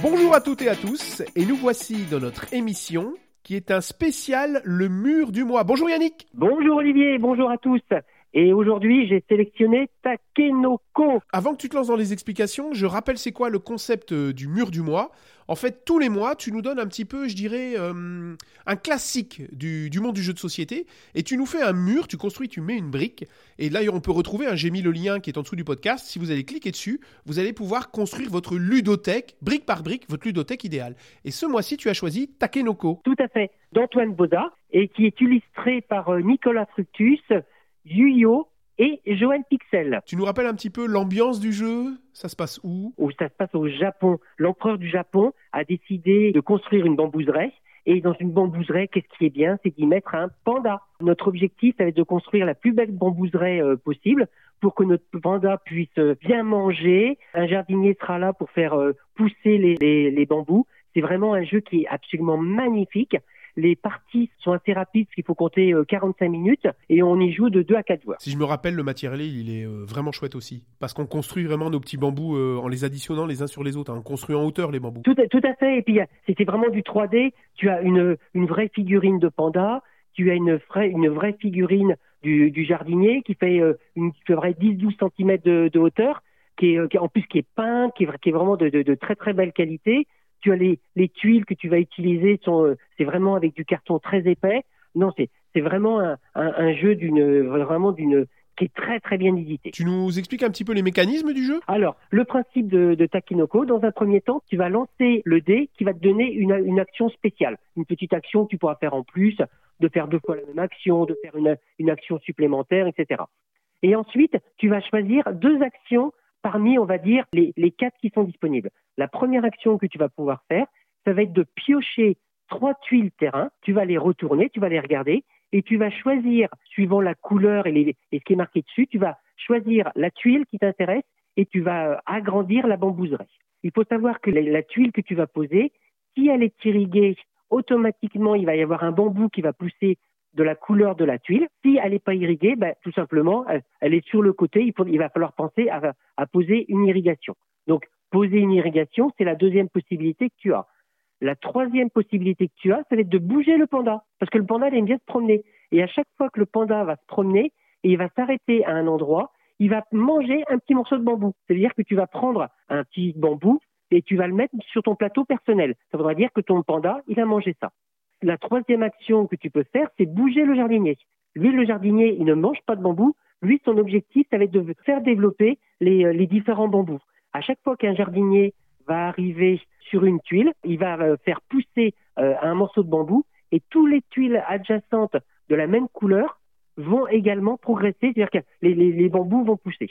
Bonjour à toutes et à tous, et nous voici dans notre émission qui est un spécial Le Mur du Mois. Bonjour Yannick Bonjour Olivier, bonjour à tous et aujourd'hui, j'ai sélectionné Takenoko. Avant que tu te lances dans les explications, je rappelle c'est quoi le concept euh, du mur du mois. En fait, tous les mois, tu nous donnes un petit peu, je dirais, euh, un classique du, monde du jeu de société. Et tu nous fais un mur, tu construis, tu mets une brique. Et là, on peut retrouver, un j'ai mis le lien qui est en dessous du podcast. Si vous allez cliquer dessus, vous allez pouvoir construire votre ludothèque, brique par brique, votre ludothèque idéale. Et ce mois-ci, tu as choisi Takenoko. Tout à fait, d'Antoine Boda, et qui est illustré par euh, Nicolas Fructus. Yuyo et Joël Pixel. Tu nous rappelles un petit peu l'ambiance du jeu? Ça se passe où? Où ça se passe au Japon. L'empereur du Japon a décidé de construire une bambouseraie. Et dans une bambouseraie, qu'est-ce qui est bien? C'est d'y mettre un panda. Notre objectif, ça va être de construire la plus belle bambouseraie euh, possible pour que notre panda puisse euh, bien manger. Un jardinier sera là pour faire euh, pousser les bambous. C'est vraiment un jeu qui est absolument magnifique. Les parties sont assez rapides, parce qu'il faut compter 45 euh, minutes, et on y joue de 2 à 4 joueurs. Si je me rappelle, le matériel, il est euh, vraiment chouette aussi, parce qu'on construit vraiment nos petits bambous euh, en les additionnant les uns sur les autres. Hein. On construit en hauteur les bambous. Tout, tout à fait, et puis c'était vraiment du 3D. Tu as une, une vraie figurine de panda, tu as une vraie, une vraie figurine du, du jardinier qui fait une, 10-12 cm de, de, hauteur, qui est, qui, en plus qui est peint, qui est, qui est vraiment de, de, de très très belle qualité tu as les, les tuiles que tu vas utiliser, sont, euh, c'est vraiment avec du carton très épais. Non, c'est, c'est vraiment un, un, un jeu d'une, vraiment d'une, qui est très très bien édité. Tu nous expliques un petit peu les mécanismes du jeu? Alors, le principe de, de Takinoko, dans un premier temps, tu vas lancer le dé qui va te donner une, une action spéciale, une petite action que tu pourras faire en plus, de faire deux fois la même action, de faire une, une action supplémentaire, etc. Et ensuite, tu vas choisir deux actions parmi, on va dire, les, quatre qui sont disponibles. La première action que tu vas pouvoir faire, ça va être de piocher trois tuiles terrain, tu vas les retourner, tu vas les regarder, et tu vas choisir, suivant la couleur et, les, ce qui est marqué dessus, tu vas choisir la tuile qui t'intéresse et tu vas euh, agrandir la bambouserie. Il faut savoir que la, la, tuile que tu vas poser, si elle est irriguée, automatiquement, il va y avoir un bambou qui va pousser de la couleur de la tuile. Si elle n'est pas irriguée, ben, tout simplement, elle, est sur le côté. Il, va falloir penser à, poser une irrigation. Donc, poser une irrigation, c'est la deuxième possibilité que tu as. La troisième possibilité que tu as, c'est de bouger le panda. Parce que le panda, il aime bien se promener. Et à chaque fois que le panda va se promener, et il va s'arrêter à un endroit, il va manger un petit morceau de bambou. C'est-à-dire que tu vas prendre un petit bambou et tu vas le mettre sur ton plateau personnel. Ça voudra dire que ton panda, il a mangé ça. La troisième action que tu peux faire, c'est bouger le jardinier. Lui, le jardinier, il ne mange pas de bambou. Lui, son objectif, ça va être de faire développer les, euh, les différents bambous. À chaque fois qu'un jardinier va arriver sur une tuile, il va euh, faire pousser euh, un morceau de bambou et toutes les tuiles adjacentes de la même couleur vont également progresser, c'est-à-dire que les, les, les, bambous vont pousser.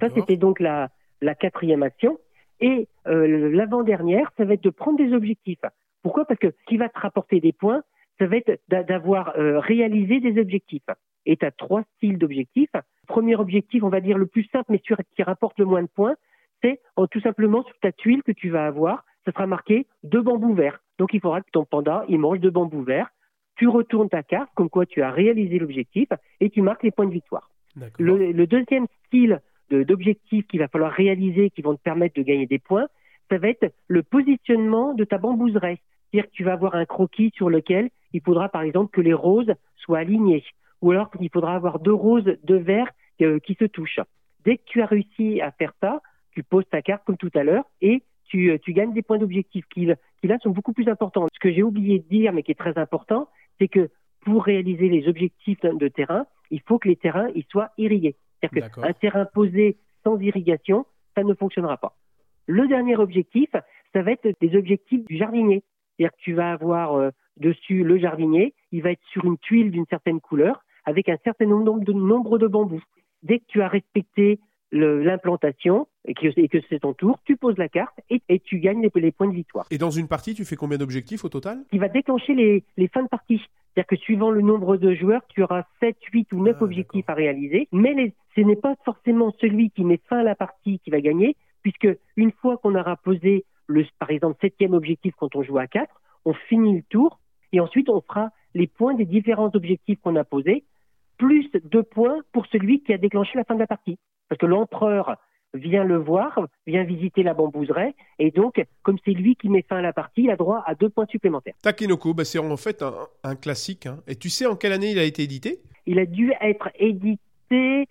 Ça, c'était donc la, la quatrième action. Et euh, l'avant-dernière, ça va être de prendre des objectifs. Pourquoi? Parce que ce qui va te rapporter des points, ça va être d'avoir euh, réalisé des objectifs. Et tu as trois styles d'objectifs. Premier objectif, on va dire le plus simple, mais qui rapporte le moins de points, c'est oh, tout simplement sur ta tuile que tu vas avoir, ça sera marqué deux bambous verts. Donc il faudra que ton panda, il mange deux bambous verts. Tu retournes ta carte, comme quoi tu as réalisé l'objectif, et tu marques les points de victoire. Le, le, deuxième style d'objectif qu'il va falloir réaliser, qui vont te permettre de gagner des points, ça va être le positionnement de ta bambouserie. C'est-à-dire que tu vas avoir un croquis sur lequel il faudra par exemple que les roses soient alignées, ou alors qu'il faudra avoir deux roses, deux verts euh, qui se touchent. Dès que tu as réussi à faire ça, tu poses ta carte comme tout à l'heure et tu, euh, tu, gagnes des points d'objectif qui, qui là sont beaucoup plus importants. Ce que j'ai oublié de dire, mais qui est très important, c'est que pour réaliser les objectifs de terrain, il faut que les terrains ils soient irrigués. C'est-à-dire qu'un terrain posé sans irrigation, ça ne fonctionnera pas. Le dernier objectif, ça va être des objectifs du jardinier. C'est-à-dire que tu vas avoir euh, dessus le jardinier, il va être sur une tuile d'une certaine couleur avec un certain nombre de, nombre de bambous. Dès que tu as respecté l'implantation et que, que c'est ton tour, tu poses la carte et, et tu gagnes les, les, points de victoire. Et dans une partie, tu fais combien d'objectifs au total? Il va déclencher les, les fins de partie. C'est-à-dire que suivant le nombre de joueurs, tu auras 7, 8 ou 9 ah, objectifs à réaliser. Mais les, ce n'est pas forcément celui qui met fin à la partie qui va gagner, puisque une fois qu'on aura posé le, par exemple, septième objectif quand on joue à 4, on finit le tour et ensuite on fera les points des différents objectifs qu'on a posés, plus deux points pour celui qui a déclenché la fin de la partie. Parce que l'empereur vient le voir, vient visiter la bambouseraie, et donc, comme c'est lui qui met fin à la partie, il a droit à deux points supplémentaires. Takenoko, bah c'est en fait un, classique. Hein. Et tu sais en quelle année il a été édité? Il a dû être édité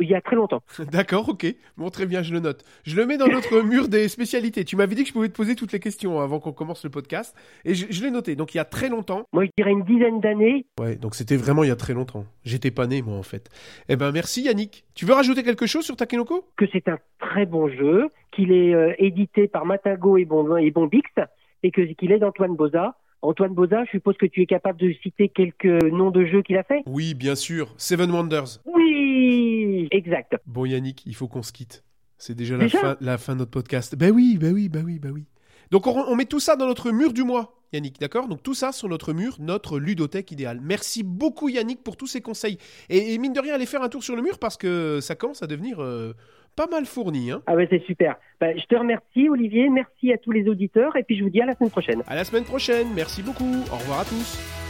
il y a très longtemps. D'accord, ok. Bon, très bien, je le note. Je le mets dans notre mur des spécialités. Tu m'avais dit que je pouvais te poser toutes les questions avant qu'on commence le podcast. Et je, l'ai noté. Donc, il y a très longtemps. Moi, je dirais une dizaine d'années. Ouais, donc c'était vraiment il y a très longtemps. J'étais pas né, moi, en fait. Eh ben, merci Yannick. Tu veux rajouter quelque chose sur Takenoko? Que c'est un très bon jeu, qu'il est euh, édité par Matago et, bon, et Bombix, et qu'il est d'Antoine Boza. Antoine Boza, je suppose que tu es capable de citer quelques noms de jeux qu'il a fait? Oui, bien sûr. Seven Wonders. Oui, exact. Bon Yannick, il faut qu'on se quitte. C'est déjà, la, fin, la, fin, de notre podcast. Ben oui, ben oui, ben oui, ben oui. Donc on, met tout ça dans notre mur du mois, Yannick, d'accord? Donc tout ça sur notre mur, notre ludothèque idéale. Merci beaucoup Yannick pour tous ces conseils. Et, mine de rien, allez faire un tour sur le mur parce que ça commence à devenir euh, pas mal fourni. Hein ah ouais, c'est super. Bah, je te remercie Olivier, merci à tous les auditeurs et puis je vous dis à la semaine prochaine. À la semaine prochaine, merci beaucoup. Au revoir à tous.